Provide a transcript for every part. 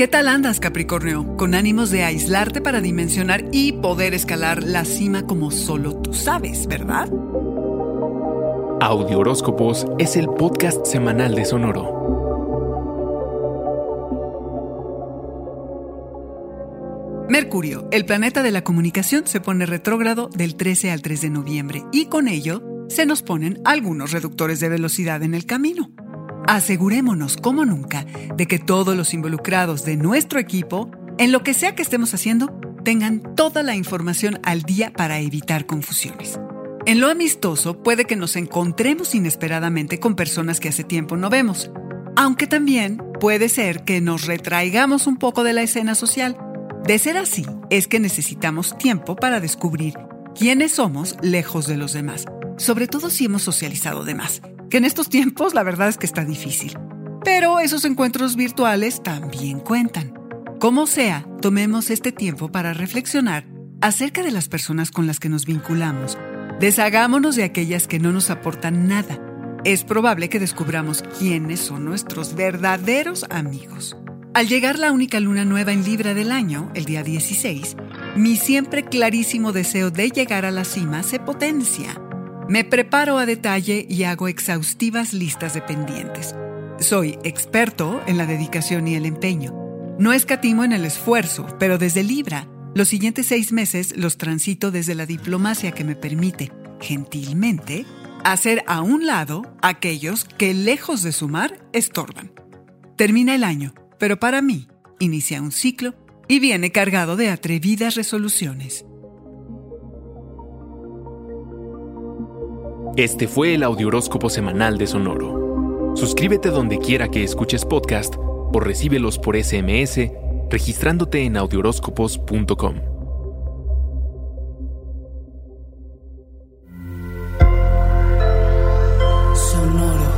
¿Qué tal andas, Capricornio? Con ánimos de aislarte para dimensionar y poder escalar la cima como solo tú sabes, ¿verdad? Audio Horóscopos es el podcast semanal de Sonoro. Mercurio, el planeta de la comunicación, se pone retrógrado del 13 al 3 de noviembre y con ello se nos ponen algunos reductores de velocidad en el camino. Asegurémonos, como nunca, de que todos los involucrados de nuestro equipo, en lo que sea que estemos haciendo, tengan toda la información al día para evitar confusiones. En lo amistoso puede que nos encontremos inesperadamente con personas que hace tiempo no vemos, aunque también puede ser que nos retraigamos un poco de la escena social. De ser así, es que necesitamos tiempo para descubrir quiénes somos lejos de los demás sobre todo si hemos socializado de más, que en estos tiempos la verdad es que está difícil. Pero esos encuentros virtuales también cuentan. Como sea, tomemos este tiempo para reflexionar acerca de las personas con las que nos vinculamos. Deshagámonos de aquellas que no nos aportan nada. Es probable que descubramos quiénes son nuestros verdaderos amigos. Al llegar la única luna nueva en Libra del año, el día 16, mi siempre clarísimo deseo de llegar a la cima se potencia. Me preparo a detalle y hago exhaustivas listas de pendientes. Soy experto en la dedicación y el empeño. No escatimo en el esfuerzo, pero desde Libra, los siguientes seis meses los transito desde la diplomacia que me permite, gentilmente, hacer a un lado aquellos que lejos de sumar estorban. Termina el año, pero para mí inicia un ciclo y viene cargado de atrevidas resoluciones. Este fue el Audioróscopo semanal de Sonoro. Suscríbete donde quiera que escuches podcast o recíbelos por SMS registrándote en audioróscopos.com. Sonoro.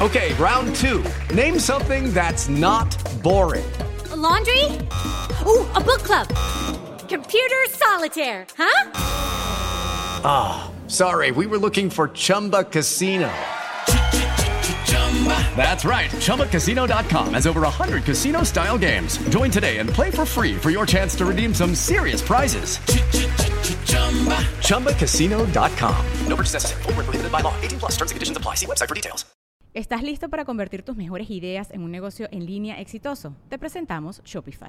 Okay, round two. Name something that's not boring. A laundry? Ooh, a book club. Computer solitaire, huh? Ah, sorry, we were looking for Chumba Casino. That's right. ChumbaCasino.com has over 100 casino style games. Join today and play for free for your chance to redeem some serious prizes. ChumbaCasino.com. No purchase necessary. Full prohibited by law. 18 plus terms and conditions apply. See website for details. ¿Estás listo para convertir tus mejores ideas en un negocio en línea exitoso? Te presentamos Shopify.